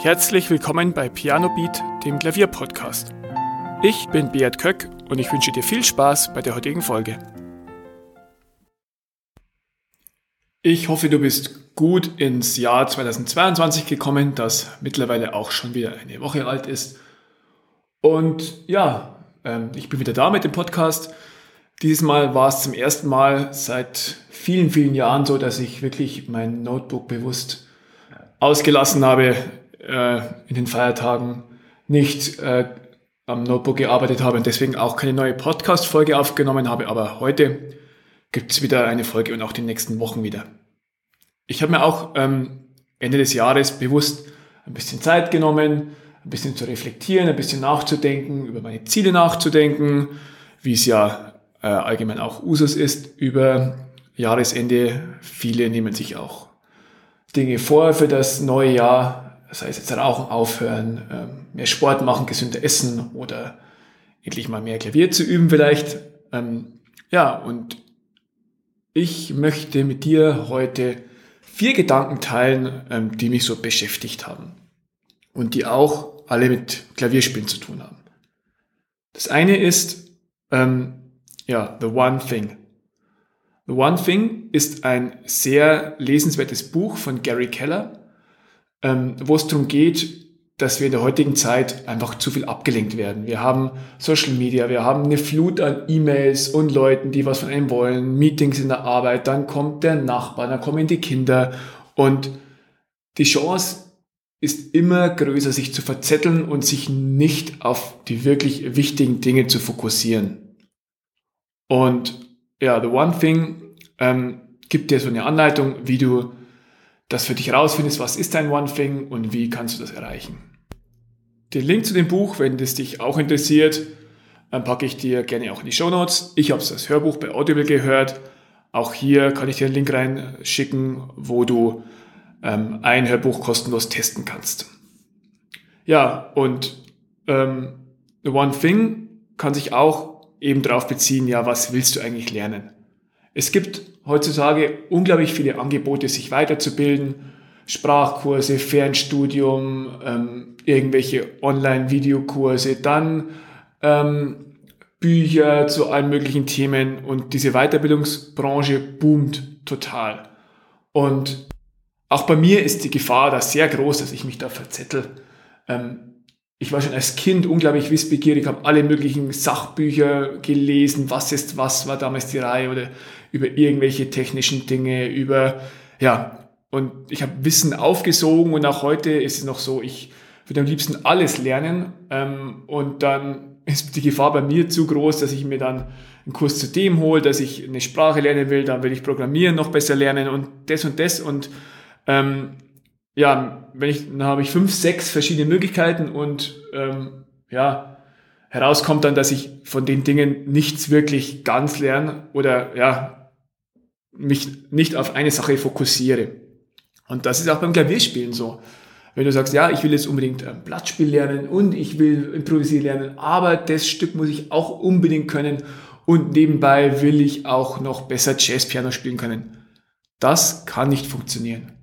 Herzlich willkommen bei Piano Beat, dem Klavierpodcast. Ich bin Beat Köck und ich wünsche dir viel Spaß bei der heutigen Folge. Ich hoffe, du bist gut ins Jahr 2022 gekommen, das mittlerweile auch schon wieder eine Woche alt ist. Und ja, ähm, ich bin wieder da mit dem Podcast. Diesmal war es zum ersten Mal seit vielen, vielen Jahren so, dass ich wirklich mein Notebook bewusst ausgelassen habe äh, in den Feiertagen, nicht äh, am Notebook gearbeitet habe und deswegen auch keine neue Podcast-Folge aufgenommen habe. Aber heute gibt es wieder eine Folge und auch die nächsten Wochen wieder. Ich habe mir auch ähm, Ende des Jahres bewusst ein bisschen Zeit genommen, ein bisschen zu reflektieren, ein bisschen nachzudenken, über meine Ziele nachzudenken, wie es ja äh, allgemein auch Usus ist über Jahresende. Viele nehmen sich auch Dinge vor für das neue Jahr, das heißt jetzt Rauchen aufhören, ähm, mehr Sport machen, gesünder essen oder endlich mal mehr Klavier zu üben vielleicht. Ähm, ja, und ich möchte mit dir heute vier Gedanken teilen, ähm, die mich so beschäftigt haben und die auch alle mit Klavierspielen zu tun haben. Das eine ist, ja, The One Thing. The One Thing ist ein sehr lesenswertes Buch von Gary Keller, ähm, wo es darum geht, dass wir in der heutigen Zeit einfach zu viel abgelenkt werden. Wir haben Social Media, wir haben eine Flut an E-Mails und Leuten, die was von einem wollen, Meetings in der Arbeit, dann kommt der Nachbar, dann kommen die Kinder und die Chance ist immer größer, sich zu verzetteln und sich nicht auf die wirklich wichtigen Dinge zu fokussieren. Und ja, The One Thing ähm, gibt dir so eine Anleitung, wie du das für dich rausfindest, was ist dein One Thing und wie kannst du das erreichen. Den Link zu dem Buch, wenn das dich auch interessiert, packe ich dir gerne auch in die Show Notes. Ich habe als Hörbuch bei Audible gehört. Auch hier kann ich dir einen Link reinschicken, wo du ähm, ein Hörbuch kostenlos testen kannst. Ja, und ähm, The One Thing kann sich auch eben darauf beziehen, ja, was willst du eigentlich lernen? Es gibt heutzutage unglaublich viele Angebote, sich weiterzubilden. Sprachkurse, Fernstudium, ähm, irgendwelche Online-Videokurse, dann ähm, Bücher zu allen möglichen Themen und diese Weiterbildungsbranche boomt total. Und auch bei mir ist die Gefahr da sehr groß, dass ich mich da verzettel. Ähm, ich war schon als Kind unglaublich wissbegierig, habe alle möglichen Sachbücher gelesen, was ist was, war damals die Reihe oder über irgendwelche technischen Dinge, über, ja, und ich habe Wissen aufgesogen und auch heute ist es noch so, ich würde am liebsten alles lernen ähm, und dann ist die Gefahr bei mir zu groß, dass ich mir dann einen Kurs zu dem hole, dass ich eine Sprache lernen will, dann will ich Programmieren noch besser lernen und das und das und ähm, ja, wenn ich, dann habe ich fünf, sechs verschiedene Möglichkeiten und ähm, ja, herauskommt dann, dass ich von den Dingen nichts wirklich ganz lerne oder ja, mich nicht auf eine Sache fokussiere. Und das ist auch beim Klavierspielen so. Wenn du sagst, ja, ich will jetzt unbedingt ein Blattspiel lernen und ich will improvisieren lernen, aber das Stück muss ich auch unbedingt können und nebenbei will ich auch noch besser Jazzpiano spielen können. Das kann nicht funktionieren.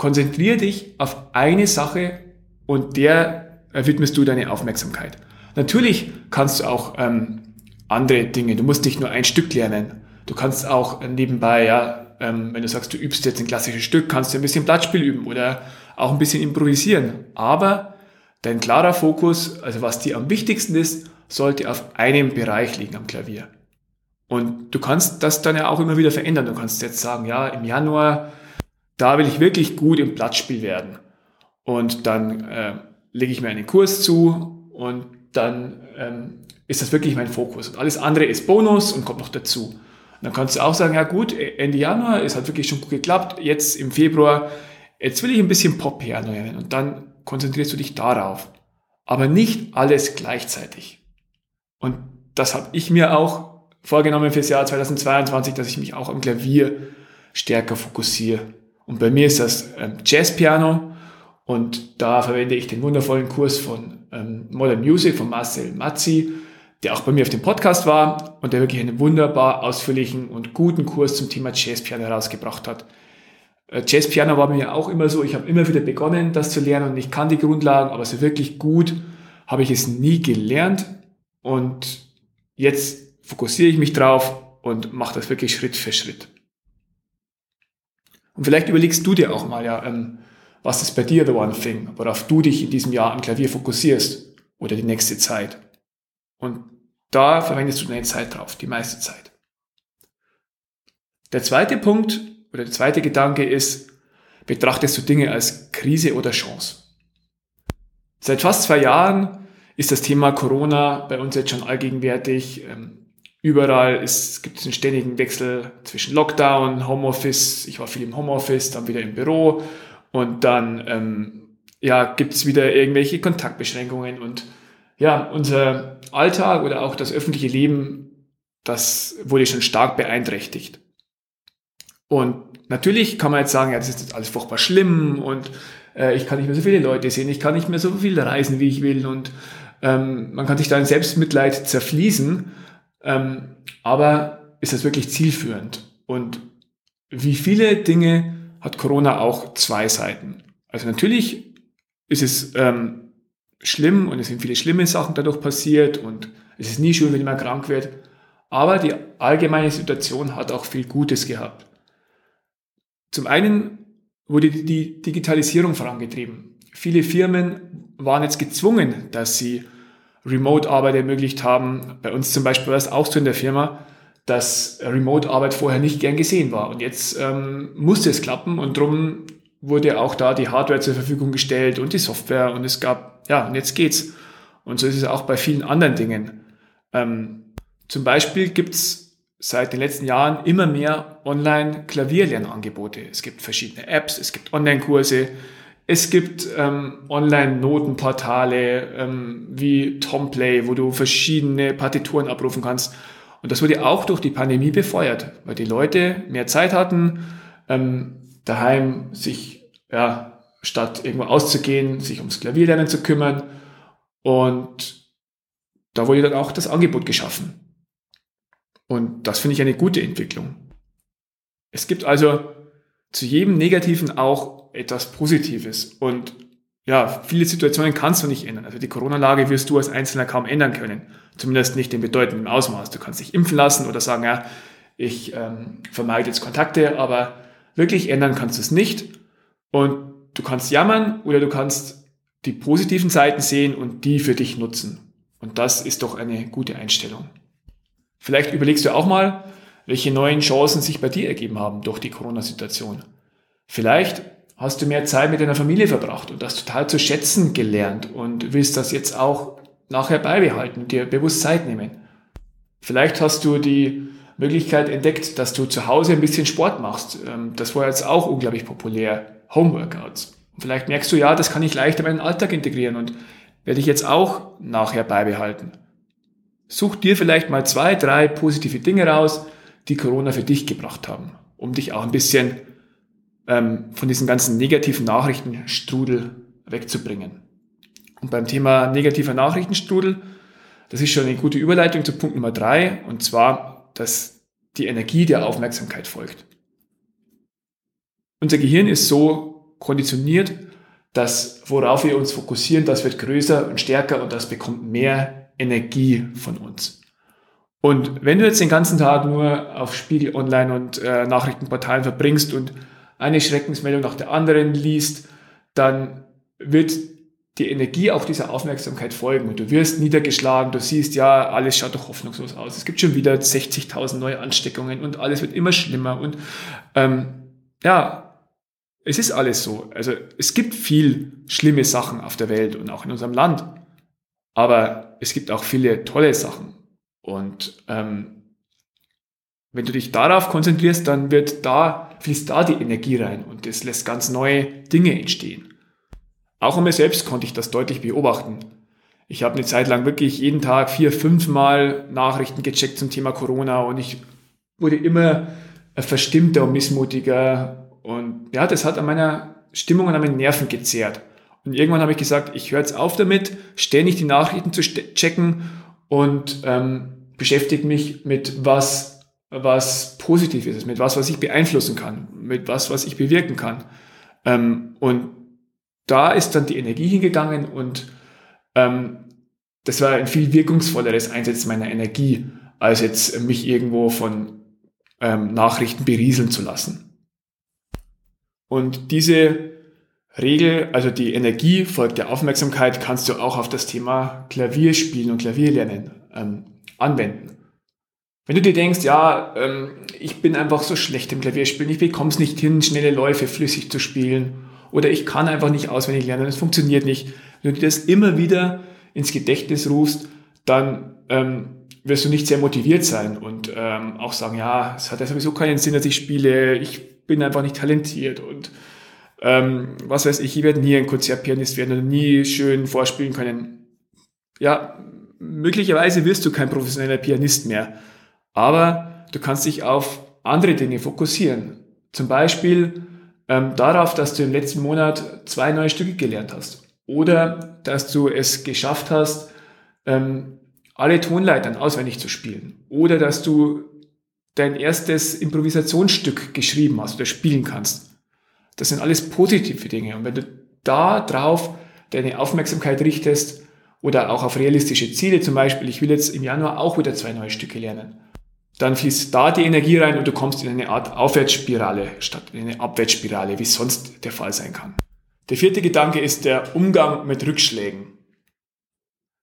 Konzentriere dich auf eine Sache und der widmest du deine Aufmerksamkeit. Natürlich kannst du auch ähm, andere Dinge. Du musst nicht nur ein Stück lernen. Du kannst auch nebenbei, ja, ähm, wenn du sagst, du übst jetzt ein klassisches Stück, kannst du ein bisschen Blattspiel üben oder auch ein bisschen improvisieren. Aber dein klarer Fokus, also was dir am wichtigsten ist, sollte auf einem Bereich liegen am Klavier. Und du kannst das dann ja auch immer wieder verändern. Du kannst jetzt sagen, ja, im Januar da will ich wirklich gut im Blattspiel werden. Und dann äh, lege ich mir einen Kurs zu und dann ähm, ist das wirklich mein Fokus. Und alles andere ist Bonus und kommt noch dazu. Und dann kannst du auch sagen, ja gut, Ende Januar, es hat wirklich schon gut geklappt, jetzt im Februar, jetzt will ich ein bisschen Pop-Piano lernen und dann konzentrierst du dich darauf. Aber nicht alles gleichzeitig. Und das habe ich mir auch vorgenommen fürs Jahr 2022, dass ich mich auch am Klavier stärker fokussiere. Und bei mir ist das ähm, Jazzpiano und da verwende ich den wundervollen Kurs von ähm, Modern Music von Marcel Mazzi, der auch bei mir auf dem Podcast war und der wirklich einen wunderbar ausführlichen und guten Kurs zum Thema Jazzpiano herausgebracht hat. Äh, Jazzpiano war mir auch immer so, ich habe immer wieder begonnen, das zu lernen und ich kann die Grundlagen, aber so wirklich gut habe ich es nie gelernt und jetzt fokussiere ich mich drauf und mache das wirklich Schritt für Schritt. Und vielleicht überlegst du dir auch mal, ja, ähm, was ist bei dir the one thing, worauf du dich in diesem Jahr am Klavier fokussierst oder die nächste Zeit. Und da verwendest du deine Zeit drauf, die meiste Zeit. Der zweite Punkt oder der zweite Gedanke ist, betrachtest du Dinge als Krise oder Chance? Seit fast zwei Jahren ist das Thema Corona bei uns jetzt schon allgegenwärtig. Überall gibt es einen ständigen Wechsel zwischen Lockdown, Homeoffice. Ich war viel im Homeoffice, dann wieder im Büro und dann ähm, ja, gibt es wieder irgendwelche Kontaktbeschränkungen und ja, unser Alltag oder auch das öffentliche Leben, das wurde schon stark beeinträchtigt. Und natürlich kann man jetzt sagen, ja, das ist jetzt alles furchtbar schlimm und äh, ich kann nicht mehr so viele Leute sehen, ich kann nicht mehr so viel reisen, wie ich will und ähm, man kann sich da in Selbstmitleid zerfließen, ähm, aber ist das wirklich zielführend? Und wie viele Dinge hat Corona auch zwei Seiten? Also natürlich ist es ähm, schlimm und es sind viele schlimme Sachen dadurch passiert und es ist nie schön, wenn jemand krank wird, aber die allgemeine Situation hat auch viel Gutes gehabt. Zum einen wurde die Digitalisierung vorangetrieben. Viele Firmen waren jetzt gezwungen, dass sie Remote-Arbeit ermöglicht haben. Bei uns zum Beispiel war es auch so in der Firma, dass Remote-Arbeit vorher nicht gern gesehen war. Und jetzt ähm, musste es klappen und darum wurde auch da die Hardware zur Verfügung gestellt und die Software und es gab, ja, und jetzt geht's. Und so ist es auch bei vielen anderen Dingen. Ähm, zum Beispiel gibt's seit den letzten Jahren immer mehr Online-Klavierlernangebote. Es gibt verschiedene Apps, es gibt Online-Kurse, es gibt ähm, Online-Notenportale ähm, wie Tomplay, wo du verschiedene Partituren abrufen kannst. Und das wurde auch durch die Pandemie befeuert, weil die Leute mehr Zeit hatten, ähm, daheim sich, ja, statt irgendwo auszugehen, sich ums Klavierlernen zu kümmern. Und da wurde dann auch das Angebot geschaffen. Und das finde ich eine gute Entwicklung. Es gibt also zu jedem Negativen auch etwas Positives. Und ja, viele Situationen kannst du nicht ändern. Also die Corona-Lage wirst du als Einzelner kaum ändern können. Zumindest nicht in bedeutendem Ausmaß. Du kannst dich impfen lassen oder sagen, ja, ich ähm, vermeide jetzt Kontakte, aber wirklich ändern kannst du es nicht. Und du kannst jammern oder du kannst die positiven Seiten sehen und die für dich nutzen. Und das ist doch eine gute Einstellung. Vielleicht überlegst du auch mal, welche neuen Chancen sich bei dir ergeben haben durch die Corona-Situation. Vielleicht hast du mehr Zeit mit deiner Familie verbracht und das total zu schätzen gelernt und willst das jetzt auch nachher beibehalten, dir bewusst Zeit nehmen. Vielleicht hast du die Möglichkeit entdeckt, dass du zu Hause ein bisschen Sport machst. Ähm, das war jetzt auch unglaublich populär. Homeworkouts. Vielleicht merkst du, ja, das kann ich leichter in meinen Alltag integrieren und werde ich jetzt auch nachher beibehalten. Such dir vielleicht mal zwei, drei positive Dinge raus, die Corona für dich gebracht haben, um dich auch ein bisschen ähm, von diesem ganzen negativen Nachrichtenstrudel wegzubringen. Und beim Thema negativer Nachrichtenstrudel, das ist schon eine gute Überleitung zu Punkt Nummer drei, und zwar, dass die Energie der Aufmerksamkeit folgt. Unser Gehirn ist so konditioniert, dass worauf wir uns fokussieren, das wird größer und stärker und das bekommt mehr Energie von uns. Und wenn du jetzt den ganzen Tag nur auf Spiegel Online und äh, Nachrichtenportalen verbringst und eine Schreckensmeldung nach der anderen liest, dann wird die Energie auch dieser Aufmerksamkeit folgen und du wirst niedergeschlagen, du siehst, ja, alles schaut doch hoffnungslos aus. Es gibt schon wieder 60.000 neue Ansteckungen und alles wird immer schlimmer und ähm, ja, es ist alles so. Also es gibt viel schlimme Sachen auf der Welt und auch in unserem Land, aber es gibt auch viele tolle Sachen und ähm, wenn du dich darauf konzentrierst, dann wird da, fließt da die Energie rein und es lässt ganz neue Dinge entstehen. Auch an mir selbst konnte ich das deutlich beobachten. Ich habe eine Zeit lang wirklich jeden Tag vier, fünf Mal Nachrichten gecheckt zum Thema Corona und ich wurde immer verstimmter und missmutiger und ja, das hat an meiner Stimmung und an meinen Nerven gezehrt. Und irgendwann habe ich gesagt, ich höre jetzt auf damit, ständig die Nachrichten zu checken und ähm, beschäftige mich mit was was positiv ist, mit was, was ich beeinflussen kann, mit was, was ich bewirken kann. Ähm, und da ist dann die Energie hingegangen und ähm, das war ein viel wirkungsvolleres Einsetzen meiner Energie, als jetzt mich irgendwo von ähm, Nachrichten berieseln zu lassen. Und diese Regel, also die Energie folgt der Aufmerksamkeit, kannst du auch auf das Thema Klavierspielen und Klavierlernen ähm, anwenden. Wenn du dir denkst, ja, ähm, ich bin einfach so schlecht im Klavierspielen, ich bekomme es nicht hin, schnelle Läufe flüssig zu spielen oder ich kann einfach nicht auswendig lernen, es funktioniert nicht. Wenn du dir das immer wieder ins Gedächtnis rufst, dann ähm, wirst du nicht sehr motiviert sein und ähm, auch sagen, ja, es hat ja sowieso keinen Sinn, dass ich spiele, ich bin einfach nicht talentiert und ähm, was weiß ich, ich werde nie ein Konzertpianist werden oder nie schön vorspielen können. Ja, möglicherweise wirst du kein professioneller Pianist mehr, aber du kannst dich auf andere Dinge fokussieren. Zum Beispiel ähm, darauf, dass du im letzten Monat zwei neue Stücke gelernt hast oder dass du es geschafft hast, ähm, alle Tonleitern auswendig zu spielen oder dass du dein erstes Improvisationsstück geschrieben hast oder spielen kannst. Das sind alles positive Dinge. Und wenn du da drauf deine Aufmerksamkeit richtest oder auch auf realistische Ziele, zum Beispiel, ich will jetzt im Januar auch wieder zwei neue Stücke lernen, dann fließt da die Energie rein und du kommst in eine Art Aufwärtsspirale statt in eine Abwärtsspirale, wie es sonst der Fall sein kann. Der vierte Gedanke ist der Umgang mit Rückschlägen.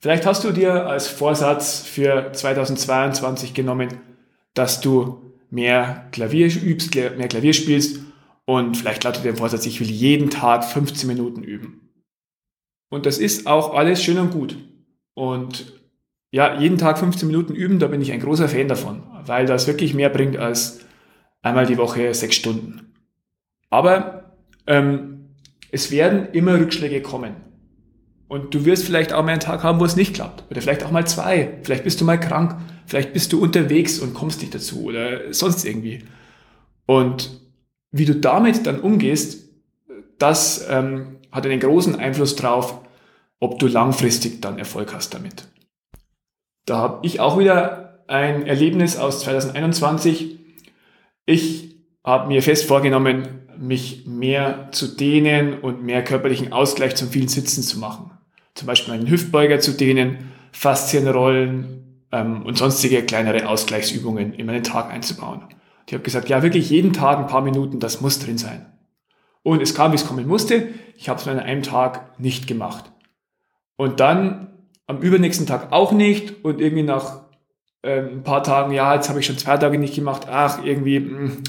Vielleicht hast du dir als Vorsatz für 2022 genommen, dass du mehr Klavier übst, mehr Klavier spielst und vielleicht lautet der Vorsatz, ich will jeden Tag 15 Minuten üben. Und das ist auch alles schön und gut. Und ja, jeden Tag 15 Minuten üben, da bin ich ein großer Fan davon, weil das wirklich mehr bringt als einmal die Woche sechs Stunden. Aber ähm, es werden immer Rückschläge kommen. Und du wirst vielleicht auch mal einen Tag haben, wo es nicht klappt. Oder vielleicht auch mal zwei. Vielleicht bist du mal krank. Vielleicht bist du unterwegs und kommst nicht dazu. Oder sonst irgendwie. Und wie du damit dann umgehst, das ähm, hat einen großen Einfluss drauf, ob du langfristig dann Erfolg hast damit. Da habe ich auch wieder ein Erlebnis aus 2021. Ich habe mir fest vorgenommen, mich mehr zu dehnen und mehr körperlichen Ausgleich zum vielen Sitzen zu machen. Zum Beispiel einen Hüftbeuger zu dehnen, Faszienrollen ähm, und sonstige kleinere Ausgleichsübungen in meinen Tag einzubauen. Ich habe gesagt, ja, wirklich jeden Tag ein paar Minuten, das muss drin sein. Und es kam, wie es kommen musste. Ich habe es an einem Tag nicht gemacht. Und dann am übernächsten Tag auch nicht und irgendwie nach äh, ein paar Tagen, ja, jetzt habe ich schon zwei Tage nicht gemacht, ach, irgendwie. Hm.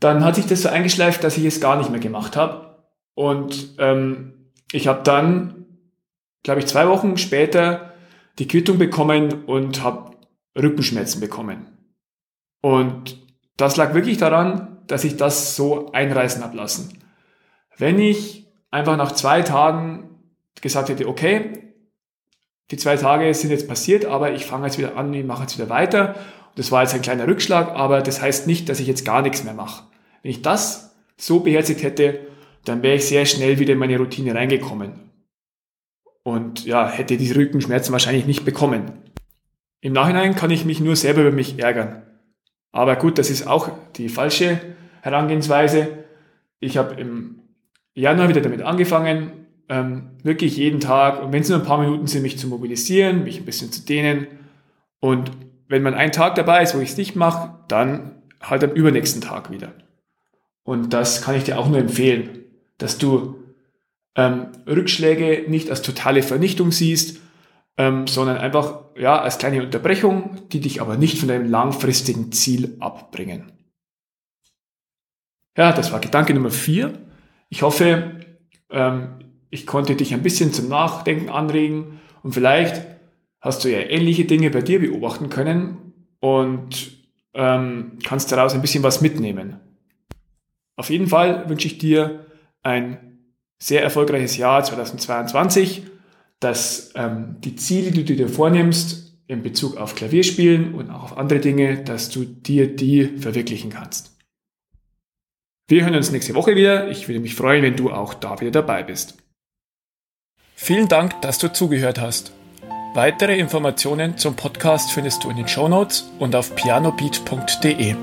dann hat sich das so eingeschleift, dass ich es gar nicht mehr gemacht habe. Und ähm, ich habe dann, glaube ich, zwei Wochen später die Quittung bekommen und habe Rückenschmerzen bekommen. Und das lag wirklich daran, dass ich das so einreißen habe lassen. Wenn ich einfach nach zwei Tagen gesagt hätte, okay, die zwei Tage sind jetzt passiert, aber ich fange jetzt wieder an, ich mache jetzt wieder weiter. Das war jetzt ein kleiner Rückschlag, aber das heißt nicht, dass ich jetzt gar nichts mehr mache. Wenn ich das so beherzigt hätte, dann wäre ich sehr schnell wieder in meine Routine reingekommen. Und ja, hätte diese Rückenschmerzen wahrscheinlich nicht bekommen. Im Nachhinein kann ich mich nur selber über mich ärgern. Aber gut, das ist auch die falsche Herangehensweise. Ich habe im Januar wieder damit angefangen, ähm, wirklich jeden Tag, und wenn es nur ein paar Minuten sind, mich zu mobilisieren, mich ein bisschen zu dehnen. Und wenn man einen Tag dabei ist, wo ich es nicht mache, dann halt am übernächsten Tag wieder. Und das kann ich dir auch nur empfehlen, dass du ähm, Rückschläge nicht als totale Vernichtung siehst, ähm, sondern einfach ja, als kleine Unterbrechung, die dich aber nicht von deinem langfristigen Ziel abbringen. Ja, das war Gedanke Nummer vier. Ich hoffe, ähm, ich konnte dich ein bisschen zum Nachdenken anregen und vielleicht hast du ja ähnliche Dinge bei dir beobachten können und ähm, kannst daraus ein bisschen was mitnehmen. Auf jeden Fall wünsche ich dir ein sehr erfolgreiches Jahr 2022 dass ähm, die Ziele, die du dir vornimmst, in Bezug auf Klavierspielen und auch auf andere Dinge, dass du dir die verwirklichen kannst. Wir hören uns nächste Woche wieder. Ich würde mich freuen, wenn du auch da wieder dabei bist. Vielen Dank, dass du zugehört hast. Weitere Informationen zum Podcast findest du in den Shownotes und auf pianobeat.de.